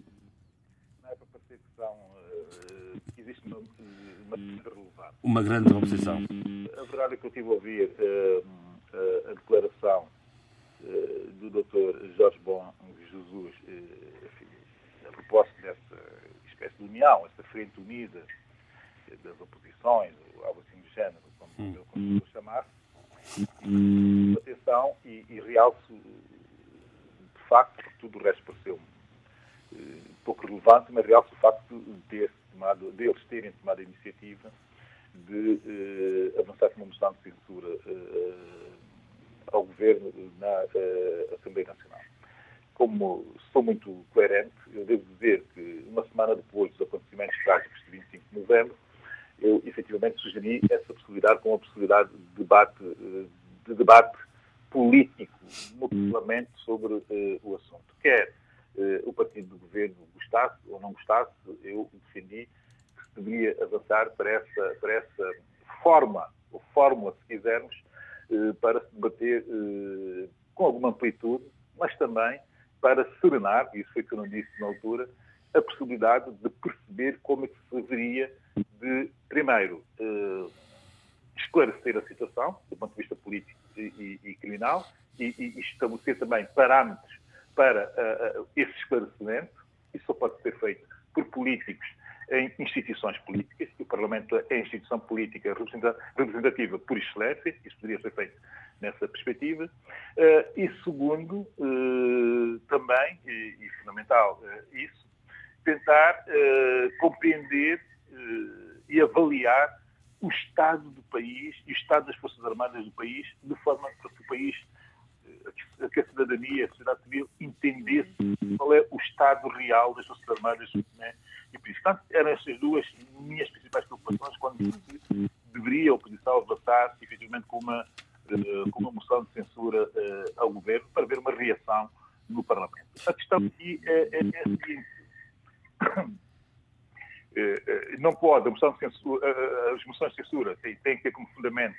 Não é para parecer que são, uh, existe uma, uma relevante. Uma grande oposição. A verdade é que eu estive a ouvir uh, a declaração do Dr. Jorge Bom Jesus, eh, enfim, a propósito dessa espécie de união, essa frente unida das oposições, ou algo assim do género, como hum. eu consigo chamar, e, atenção e, e realço, de facto, porque tudo o resto pareceu eh, pouco relevante, mas realço o facto de ter tomado, deles terem tomado a iniciativa de eh, avançar com uma moção de censura eh, ao governo na eh, Assembleia Nacional como sou muito coerente, eu devo dizer que uma semana depois dos acontecimentos trágicos de 25 de novembro, eu efetivamente sugeri essa possibilidade como uma possibilidade de debate, de debate político no Parlamento sobre uh, o assunto. Quer uh, o partido do governo gostasse ou não gostasse, eu defendi que se deveria avançar para essa, para essa forma, ou fórmula, se quisermos, uh, para se debater com alguma amplitude, mas também para serenar, isso foi o que eu não disse na altura, a possibilidade de perceber como é que se haveria de, primeiro, eh, esclarecer a situação, do ponto de vista político e, e, e criminal, e, e, estabelecer também parâmetros para uh, esse esclarecimento. Isso só pode ser feito por políticos em instituições políticas, e o Parlamento é a instituição política representativa por excelência, isso poderia ser feito nessa perspectiva. Uh, e segundo, uh, também, e, fundamental uh, isso, tentar compreender e avaliar o estado do país e o estado das Forças Armadas do país, de forma que o país, que a cidadania, a sociedade civil, entendesse qual é o estado real das Forças Armadas né? e. Portanto, eram estas duas minhas principais preocupações quando deveria a oposição avançar, efetivamente, com uma eh, com uma moção de censura uh, ao governo para ver uma reação no Parlamento. A questão aqui é, é, é a seguinte. Uh, não pode, a moção de censura, as moções de censura têm, têm que ter como fundamento,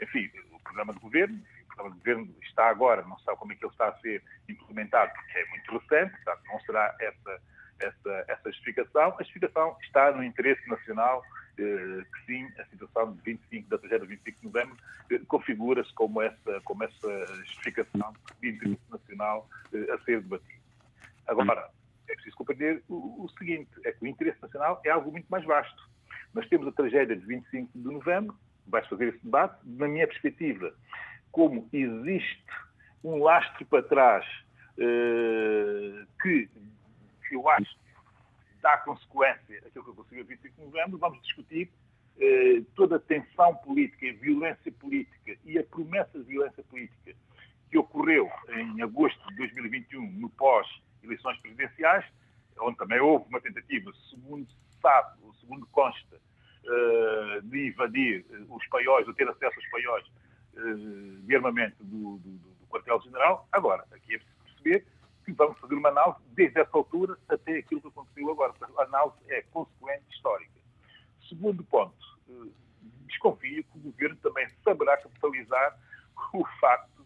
enfim, o programa de governo. O programa de governo está agora, não sabe como é que ele está a ser implementado, porque é muito recente, portanto, não será essa, essa, essa justificação. A justificação está no interesse nacional que sim, a situação de 25, da tragédia de 25 de novembro eh, configura-se como essa, como essa justificação de interesse nacional eh, a ser debatido. Agora, é preciso compreender o, o seguinte, é que o interesse nacional é algo muito mais vasto. Nós temos a tragédia de 25 de novembro, vai-se fazer esse debate, na minha perspectiva, como existe um lastro para trás eh, que, eu acho dá consequência àquilo que aconteceu a 25 de novembro, vamos discutir eh, toda a tensão política e violência política e a promessa de violência política que ocorreu em agosto de 2021, no pós-eleições presidenciais, onde também houve uma tentativa, segundo se sabe, segundo consta, eh, de invadir os paióis, ou ter acesso aos paióis eh, de armamento do, do, do quartel-general. Agora, aqui é preciso perceber que vamos fazer uma análise desde essa altura até aquilo que aconteceu agora. A análise é consequente histórica. Segundo ponto, eh, desconfio que o governo também saberá capitalizar o facto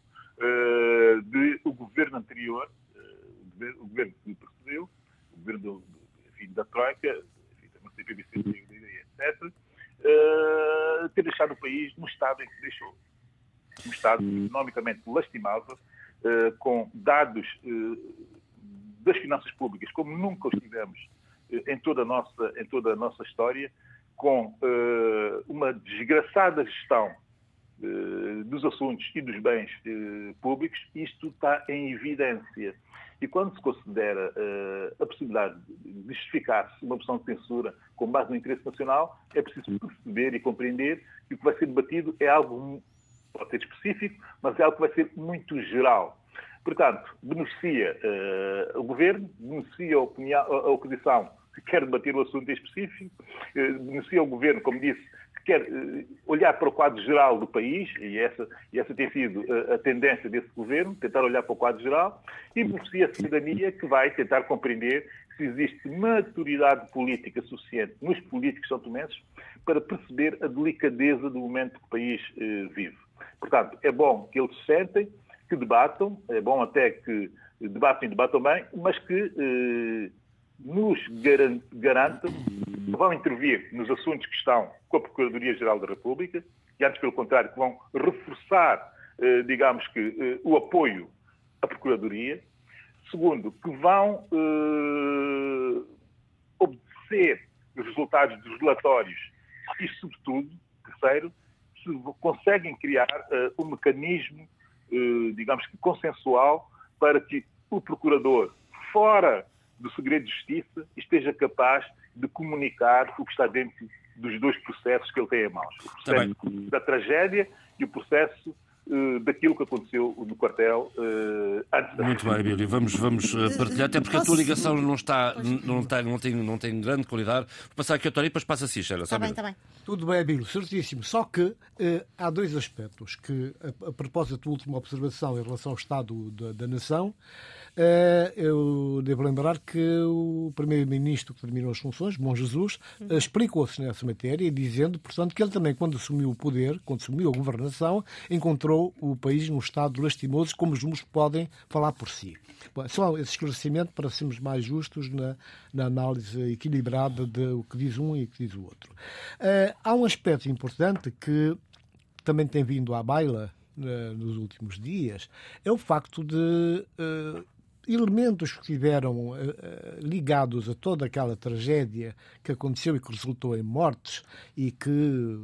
de o governo anterior, o governo que precedeu, o governo do, enfim, da Troika, enfim, da CPBC, etc., uh, ter deixado o país no estado em que deixou. Um estado economicamente lastimável, eh, com dados eh, das finanças públicas como nunca os tivemos em toda a nossa, em toda a nossa história, com uma desgraçada gestão dos assuntos e dos bens públicos, isto está em evidência. E quando se considera a possibilidade de justificar-se uma opção de censura com base no interesse nacional, é preciso perceber e compreender que o que vai ser debatido é algo pode ser específico, mas é algo que vai ser muito geral. Portanto, beneficia uh, o governo, beneficia a, a, oposição que quer debater o assunto em específico, uh, beneficia o governo, como disse, quer uh, olhar para o quadro geral do país, e essa, e essa tem sido a tendência desse governo, tentar olhar para o quadro geral, e beneficia a cidadania que vai tentar compreender se existe maturidade política suficiente nos políticos são tomenses para perceber a delicadeza do momento que o país vive. Portanto, é bom que eles sentem, que debatam, é bom até que debatem e debatam bem, mas que eh, nos garantam que vão intervir nos assuntos que estão com a Procuradoria-Geral da República, e antes, pelo contrário, que vão reforçar, eh, digamos que, eh, o apoio à Procuradoria. Segundo, que vão eh, obedecer os resultados dos relatórios e, sobretudo, terceiro, se conseguem criar uh, um mecanismo, digamos que consensual, para que o procurador, fora do segredo de justiça, esteja capaz de comunicar o que está dentro dos dois processos que ele tem em mãos. O processo da tragédia e o processo eh, daquilo que aconteceu no quartel uh, antes da Muito bem, Bílio. Vamos, vamos eh, partilhar, até porque a tua ligação não, está, não, está, não, tem, não tem grande qualidade. Vou passar aqui a Tória e depois passa a Cícera. Está bem, está bem. Tudo bem, Bílio, certíssimo. Só que uh, há dois aspectos que, a, a propósito da última observação em relação ao Estado da, da Nação, eu devo lembrar que o primeiro-ministro que terminou as funções, Bom Jesus, uhum. explicou-se nessa matéria, dizendo, portanto, que ele também, quando assumiu o poder, quando assumiu a governação, encontrou o país num estado lastimoso, como os números podem falar por si. Bom, só esse esclarecimento para sermos mais justos na, na análise equilibrada de o que diz um e o que diz o outro. Uh, há um aspecto importante que também tem vindo à baila uh, nos últimos dias é o facto de uh, elementos que estiveram uh, ligados a toda aquela tragédia que aconteceu e que resultou em mortes e que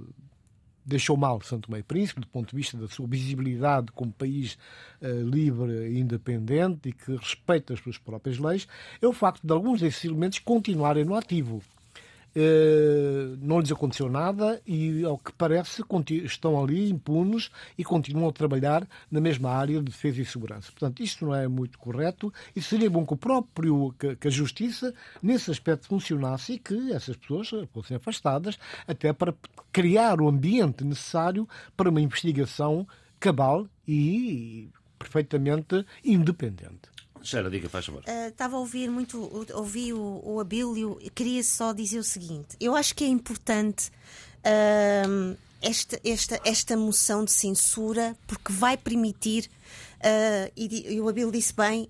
deixou mal Santo Meio Príncipe, do ponto de vista da sua visibilidade como país uh, livre e independente e que respeita as suas próprias leis, é o facto de alguns desses elementos continuarem no ativo. Eh, não lhes aconteceu nada e, ao que parece, estão ali impunes e continuam a trabalhar na mesma área de defesa e segurança. Portanto, isto não é muito correto e seria bom que o próprio, que, que a Justiça, nesse aspecto, funcionasse e que essas pessoas fossem afastadas, até para criar o ambiente necessário para uma investigação cabal e perfeitamente independente. Sheila, diga, faz favor. Uh, estava a ouvir muito, ouvi o, o Abílio, queria só dizer o seguinte: eu acho que é importante uh, esta, esta, esta moção de censura, porque vai permitir, uh, e, e o Abílio disse bem,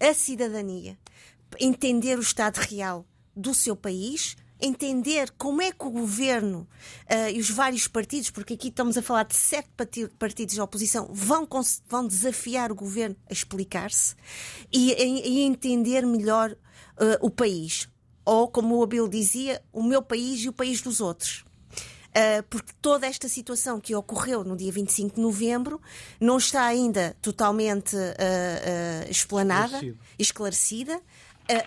a cidadania entender o estado real do seu país entender como é que o governo uh, e os vários partidos, porque aqui estamos a falar de sete partidos de oposição, vão, vão desafiar o governo a explicar-se e, e, entender melhor uh, o país. Ou, como o Abel dizia, o meu país e o país dos outros. Uh, porque toda esta situação que ocorreu no dia 25 de novembro não está ainda totalmente uh, uh, explanada, esclarecida,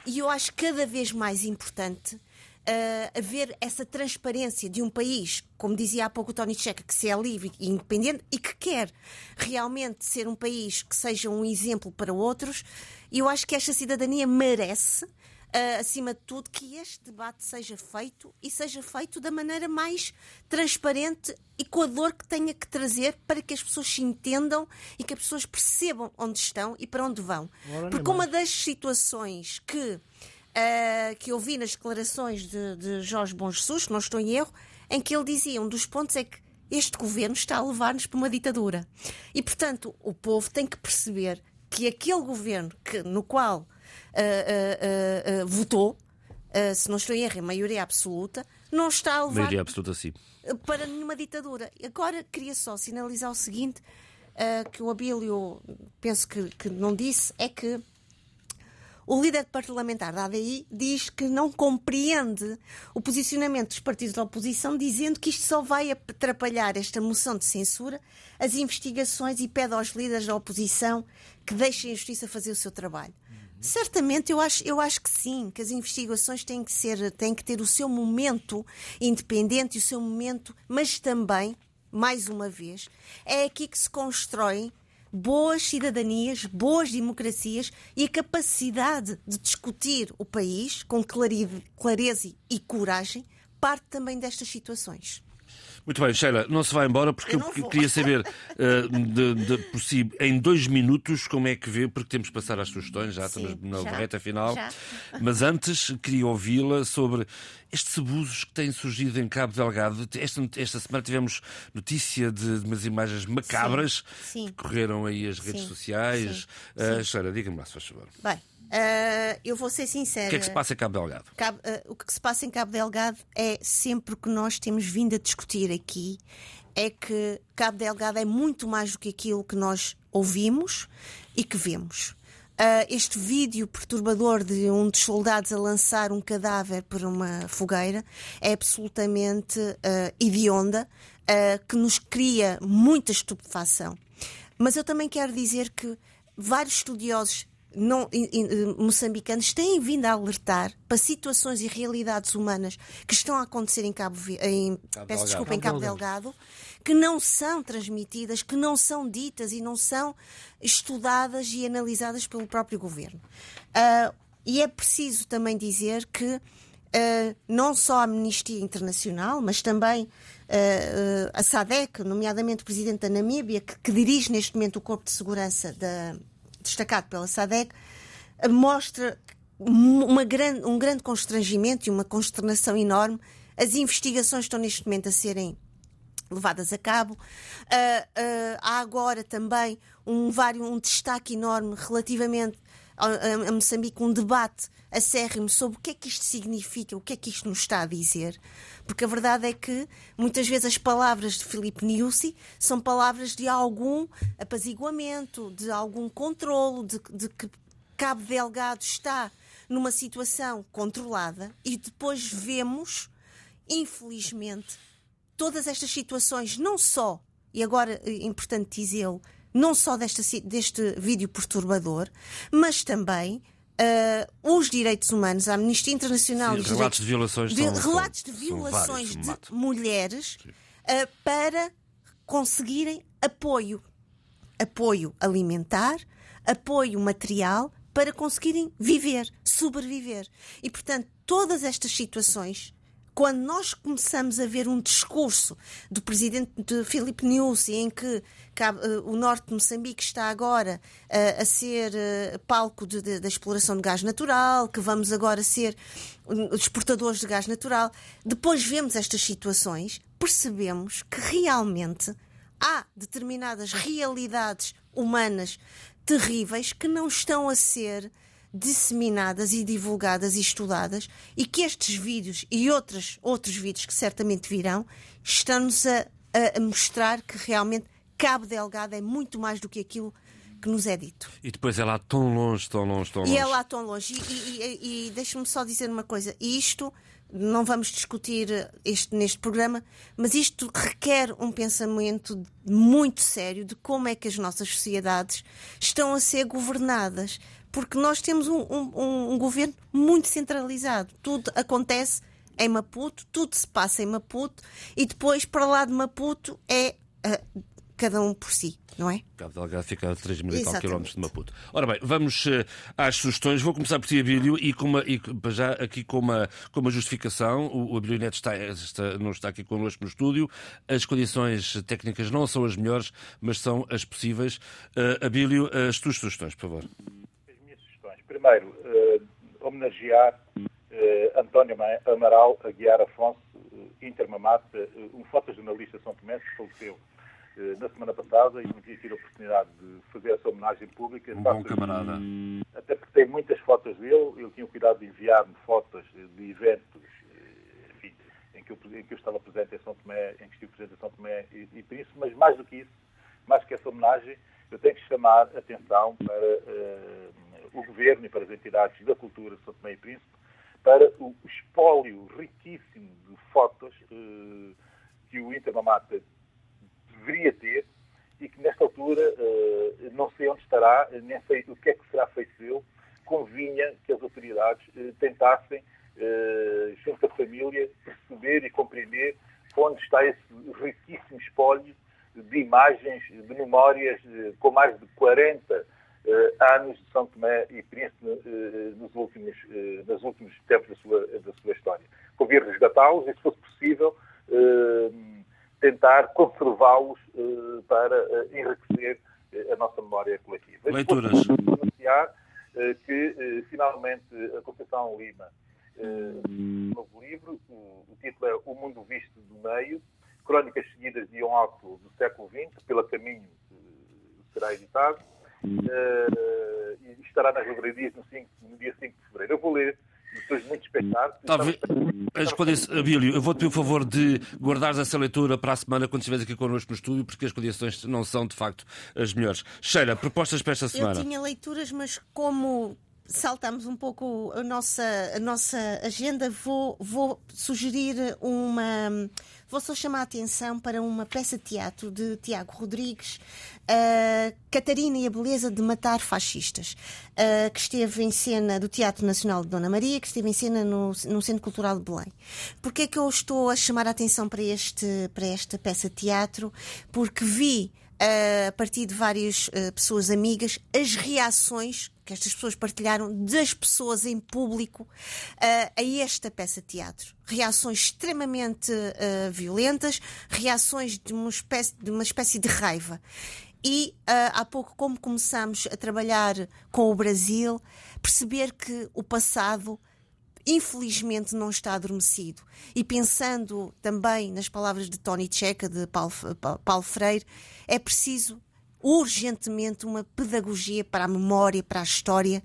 e eu acho cada vez mais importante uh, haver essa transparência de um país, como dizia há pouco o Tony Checa, que se é livre e independente e que quer realmente ser um país que seja um exemplo para outros. E eu acho que esta cidadania merece. Uh, acima de tudo, que este debate seja feito e seja feito da maneira mais transparente e com a dor que tenha que trazer para que as pessoas se entendam e que as pessoas percebam onde estão e para onde vão. Porque uma das situações que uh, que eu vi nas declarações de, de Jorge Bom Jesus, que não estou em erro, em que ele dizia um dos pontos é que este governo está a levar-nos para uma ditadura. E, portanto, o povo tem que perceber que aquele governo que, no qual uh, uh, votou, se não estou em erro, a maioria absoluta, não está a levar maioria absoluta, sim. para nenhuma ditadura. Agora, queria só sinalizar o seguinte, que o Abílio, penso que, que não disse, é que o líder parlamentar da ADI diz que não compreende o posicionamento dos partidos da oposição, dizendo que isto só vai atrapalhar esta moção de censura, as investigações e pede aos líderes da oposição que deixem a justiça fazer o seu trabalho. Certamente, eu acho, eu acho que sim, que as investigações têm que, ser, têm que ter o seu momento independente e o seu momento, mas também, mais uma vez, é aqui que se constroem boas cidadanias, boas democracias e a capacidade de discutir o país com clareza e coragem parte também destas situações. Muito bem, Sheila, não se vai embora porque eu, eu queria saber uh, de, de, por si, em dois minutos, como é que vê, porque temos que passar às sugestões, já Sim, estamos na já, reta final. Já. Mas antes queria ouvi-la sobre estes abusos que têm surgido em Cabo Delgado. Esta, esta semana tivemos notícia de, de umas imagens macabras Sim. Sim. que correram aí as redes sociais. Uh, Sheila, diga-me lá, se faz favor. Bem, Uh, eu vou ser sincera. O que é que se passa em Cabo Delgado? Cabo, uh, o que se passa em Cabo Delgado é sempre o que nós temos vindo a discutir aqui. É que Cabo Delgado é muito mais do que aquilo que nós ouvimos e que vemos. Uh, este vídeo perturbador de um dos soldados a lançar um cadáver por uma fogueira é absolutamente uh, hedionda, uh, que nos cria muita estupefação. Mas eu também quero dizer que vários estudiosos não, moçambicanos têm vindo a alertar para situações e realidades humanas que estão a acontecer em Cabo, em, Cabo peço desculpa, em Cabo Delgado, que não são transmitidas, que não são ditas e não são estudadas e analisadas pelo próprio governo. Uh, e é preciso também dizer que uh, não só a Amnistia Internacional, mas também uh, a SADEC, nomeadamente o presidente da Namíbia, que, que dirige neste momento o Corpo de Segurança da destacado pela SADEC, mostra uma grande, um grande constrangimento e uma consternação enorme. As investigações estão neste momento a serem levadas a cabo. Uh, uh, há agora também um, um destaque enorme relativamente a, Moçambique um debate acérrimo sobre o que é que isto significa, o que é que isto nos está a dizer. Porque a verdade é que muitas vezes as palavras de Filipe Niusi são palavras de algum apaziguamento, de algum controlo, de, de que Cabo Delgado está numa situação controlada e depois vemos, infelizmente, todas estas situações, não só, e agora é importante dizê-lo, não só deste, deste vídeo perturbador, mas também uh, os direitos humanos, a Amnistia Internacional. Sim, relatos de violações de, são, Relatos de violações vários, de mulheres uh, para conseguirem apoio. Apoio alimentar, apoio material para conseguirem viver, sobreviver. E, portanto, todas estas situações quando nós começamos a ver um discurso do presidente de Filipe Nyusi em que uh, o norte de Moçambique está agora uh, a ser uh, palco da exploração de gás natural, que vamos agora ser exportadores de gás natural, depois vemos estas situações, percebemos que realmente há determinadas realidades humanas terríveis que não estão a ser disseminadas e divulgadas e estudadas e que estes vídeos e outros, outros vídeos que certamente virão estão-nos a, a, mostrar que realmente Cabo Delgado é muito mais do que aquilo que nos é dito. E depois é lá tão longe, tão longe, tão longe. E é lá tão longe. E, e, e, e deixa-me só dizer uma coisa. Isto não vamos discutir este, neste programa, mas isto requer um pensamento muito sério de como é que as nossas sociedades estão a ser governadas porque nós temos um, um, um governo muito centralizado. Tudo acontece em Maputo, tudo se passa em Maputo e depois para lá de Maputo é uh, cada um por si, não é? Cabo Delgado fica a 3 mil e tal quilómetros de Maputo. Ora bem, vamos uh, às sugestões. Vou começar por ti, Abílio, e, com uma, e já aqui com uma, com uma justificação. O, o Abílio Neto está, está, não está aqui connosco no estúdio. As condições técnicas não são as melhores, mas são as possíveis. Uh, Abílio, as tuas sugestões, por favor primeiro, uh, homenagear uh, António Amaral Aguiar Afonso, uh, Intermamata, uh, um fotojornalista São Tomé que faleceu na semana passada e não tinha tido a oportunidade de fazer essa homenagem pública. Um bom camarada. Até porque tem muitas fotos dele, ele tinha o cuidado de enviar-me fotos de eventos enfim, em, que eu, em que eu estava presente em São Tomé, em que estive presente em São Tomé e, e Príncipe, mas mais do que isso, mais que essa homenagem, eu tenho que chamar atenção para uh, o Governo e para as entidades da cultura de São Tomé e Príncipe para o espólio riquíssimo de fotos uh, que o Intermamata deveria ter e que nesta altura uh, não sei onde estará, nem sei o que é que será feito dele, convinha que as autoridades tentassem, junto a família, perceber e compreender onde está esse riquíssimo espólio de imagens, de memórias, com mais de 40 uh, anos de São Tomé e Príncipe uh, nos, últimos, nos últimos tempos da sua, da sua história. Convir resgatá-los e, se fosse possível, tentar conservá-los para enriquecer a nossa memória coletiva. Leituras. anunciar que, finalmente, a Conceição Lima, um novo livro, o título é O Mundo Visto do Meio, Crónicas Seguidas de um Alto do século XX, pela Caminho será editado, uh, e estará nas livrarias no, no, dia 5 de fevereiro. Eu vou ler, estou muito. Talvez, Abílio, eu vou-te pedir o favor de guardares essa leitura para a semana quando estiveres aqui connosco no estúdio, porque as condições não são, de facto, as melhores. Sheila, propostas para esta semana? Eu tinha leituras, mas como saltamos um pouco a nossa, a nossa agenda, vou, vou sugerir uma. Vou só chamar a atenção para uma peça de teatro de Tiago Rodrigues, uh, Catarina e a Beleza de Matar Fascistas, uh, que esteve em cena do Teatro Nacional de Dona Maria, que esteve em cena no, no Centro Cultural de Belém. Porquê é que eu estou a chamar a atenção para, este, para esta peça de teatro? Porque vi a partir de várias uh, pessoas amigas, as reações que estas pessoas partilharam das pessoas em público uh, a esta peça de teatro. Reações extremamente uh, violentas, reações de uma espécie de, uma espécie de raiva. E há pouco, como começamos a trabalhar com o Brasil, perceber que o passado infelizmente não está adormecido. E pensando também nas palavras de Tony Checa, de Paulo, Paulo Freire, é preciso urgentemente uma pedagogia para a memória, para a história,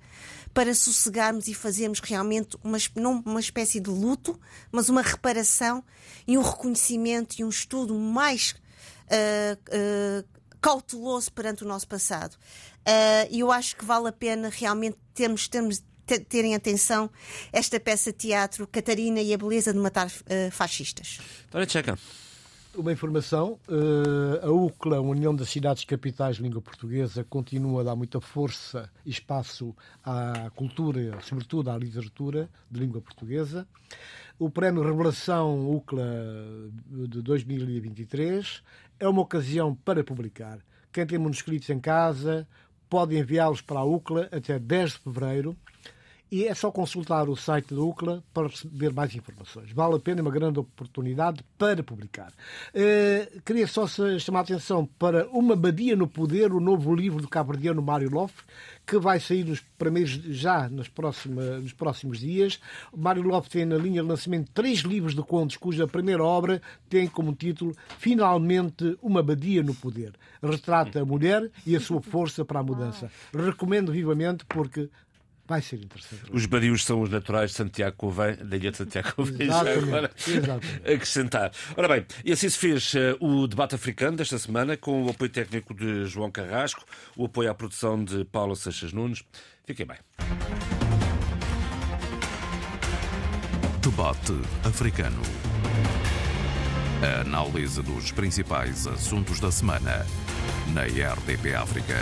para sossegarmos e fazermos realmente uma, não uma espécie de luto, mas uma reparação e um reconhecimento e um estudo mais uh, uh, cauteloso perante o nosso passado. E eu acho que vale a pena realmente termos, termos terem atenção esta peça de teatro, Catarina e a Beleza de Matar uh, Fascistas. Tânia Tcheca. Uma informação: uh, a UCLA, União das Cidades Capitais de Língua Portuguesa, continua a dar muita força e espaço à cultura, sobretudo à literatura de língua portuguesa. O Prémio Revelação UCLA de 2023 é uma ocasião para publicar. Quem tem manuscritos em casa pode enviá-los para a UCLA até 10 de fevereiro e é só consultar o site da UCLA para receber mais informações. Vale a pena, é uma grande oportunidade para publicar. Uh, queria só chamar a atenção para Uma Badia no Poder, o novo livro do cabo-verdiano Mário Loff, que vai sair nos primeiros, já nos, próxima, nos próximos dias. O Mário Loff tem na linha de lançamento três livros de contos, cuja primeira obra tem como título Finalmente Uma Badia no Poder. Retrata a mulher e a sua força para a mudança. Recomendo vivamente porque Vai ser interessante. Os badios são os naturais de Santiago Covém, da ilha de Santiago Covém. Agora acrescentar. Ora bem, e assim se fez uh, o debate africano desta semana, com o apoio técnico de João Carrasco, o apoio à produção de Paula Seixas Nunes. Fiquem bem. Debate africano. A análise dos principais assuntos da semana na RDP África.